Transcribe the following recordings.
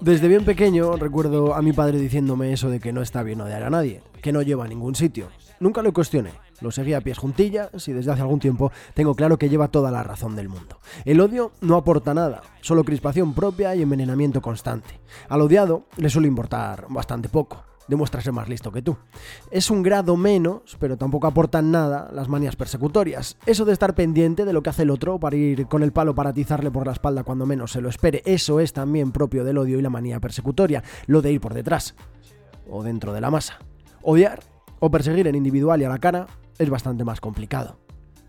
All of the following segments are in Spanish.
Desde bien pequeño recuerdo a mi padre diciéndome eso de que no está bien odiar a nadie, que no lleva a ningún sitio. Nunca lo cuestioné, lo seguía a pies juntillas y desde hace algún tiempo tengo claro que lleva toda la razón del mundo. El odio no aporta nada, solo crispación propia y envenenamiento constante. Al odiado le suele importar bastante poco demuestra ser más listo que tú. Es un grado menos, pero tampoco aportan nada las manías persecutorias. Eso de estar pendiente de lo que hace el otro para ir con el palo para atizarle por la espalda cuando menos se lo espere, eso es también propio del odio y la manía persecutoria, lo de ir por detrás o dentro de la masa. Odiar o perseguir en individual y a la cara es bastante más complicado.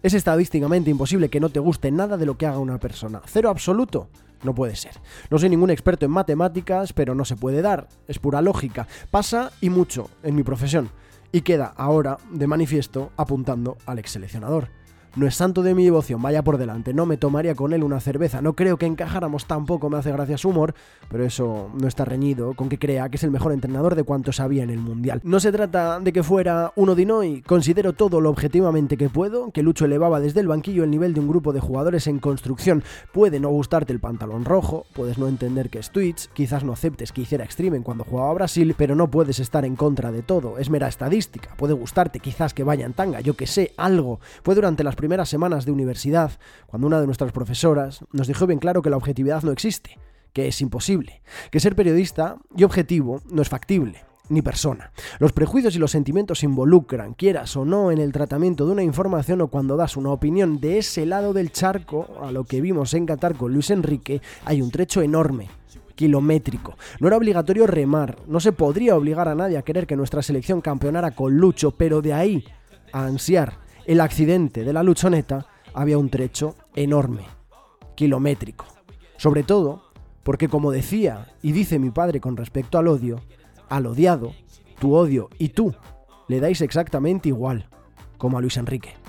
Es estadísticamente imposible que no te guste nada de lo que haga una persona. Cero absoluto. No puede ser. No soy ningún experto en matemáticas, pero no se puede dar. Es pura lógica. Pasa y mucho en mi profesión. Y queda ahora de manifiesto apuntando al ex seleccionador. No es santo de mi devoción, vaya por delante, no me tomaría con él una cerveza, no creo que encajáramos tampoco, me hace gracia su humor, pero eso no está reñido con que crea que es el mejor entrenador de cuantos había en el Mundial. No se trata de que fuera uno de considero todo lo objetivamente que puedo, que Lucho elevaba desde el banquillo el nivel de un grupo de jugadores en construcción. Puede no gustarte el pantalón rojo, puedes no entender que es Twitch, quizás no aceptes que hiciera streaming cuando jugaba a Brasil, pero no puedes estar en contra de todo, es mera estadística, puede gustarte quizás que vaya en tanga, yo que sé, algo, fue durante las primeras semanas de universidad, cuando una de nuestras profesoras nos dijo bien claro que la objetividad no existe, que es imposible, que ser periodista y objetivo no es factible ni persona. Los prejuicios y los sentimientos se involucran, quieras o no, en el tratamiento de una información o cuando das una opinión de ese lado del charco, a lo que vimos en Qatar con Luis Enrique, hay un trecho enorme kilométrico. No era obligatorio remar, no se podría obligar a nadie a querer que nuestra selección campeonara con Lucho, pero de ahí a ansiar el accidente de la luchoneta había un trecho enorme, kilométrico. Sobre todo porque, como decía y dice mi padre con respecto al odio, al odiado, tu odio y tú le dais exactamente igual, como a Luis Enrique.